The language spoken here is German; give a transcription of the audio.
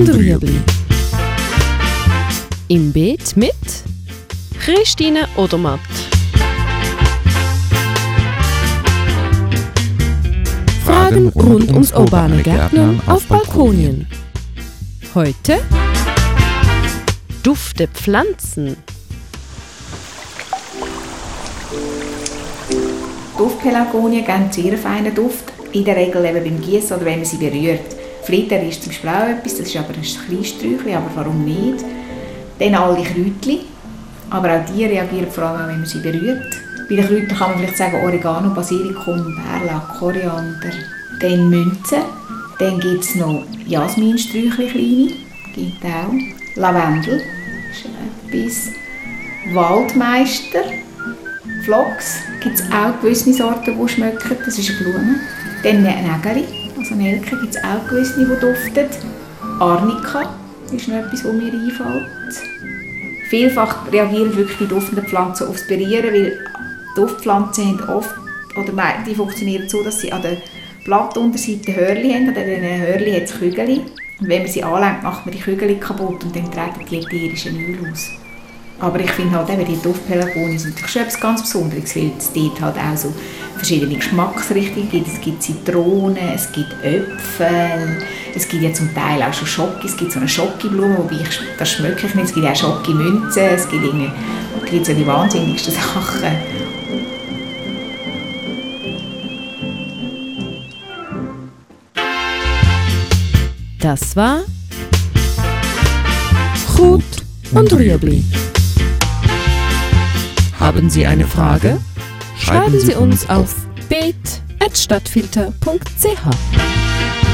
und Rüebli. Im Beet mit Christine Odermatt. Fragen rund ums urbane Gärtnern auf Balkonien. Heute Dufte Pflanzen. Duftpelargonien geben sehr feinen Duft, in der Regel eben beim Gießen oder wenn man sie berührt. Flitter ist zum Beispiel auch etwas, das ist aber ein Kleinsträuchchen, aber warum nicht? Dann alle Kräutchen, aber auch die reagieren vor allem, wenn man sie berührt. Bei den Kräutern kann man vielleicht sagen Oregano, Basilikum, Bärlauch, Koriander. Dann Münzen. Dann gibt es noch Jasminsträuchchen, kleine, gibt auch. Lavendel, ist etwas. Waldmeister, Phlox, gibt es auch gewisse Sorten, die schmecken, das ist eine Blume. Dann Nägeli, also Nelke gibt es auch gewisse, die duften. Arnika ist noch etwas, was mir einfällt. Vielfach reagieren wirklich die duftenden Pflanzen aufs Berieren, weil Duftpflanzen haben oft, oder die funktionieren so, dass sie an der Blattunterseite Hörli haben, an diesen Hörli hat es Kügel. Und wenn man sie anlenkt, macht man die Kügel kaputt und dann treten die ätherischen Öl aus. Aber ich finde halt eben, die Duftpelargonien sind natürlich schon etwas ganz Besonderes, weil es dort halt auch so verschiedene Geschmacksrichtungen gibt. Es gibt Zitronen, es gibt Äpfel, es gibt ja zum Teil auch schon Schoki, es gibt so eine Schokiblume, wobei ich, das schmecke ich nicht, es gibt auch Schokimünzen, es gibt, irgendwie, es gibt so die wahnsinnigsten Sachen. Das war Chut und Rüebli. Haben Sie eine Frage? Schreiben Sie uns auf beet.stadtfilter.ch.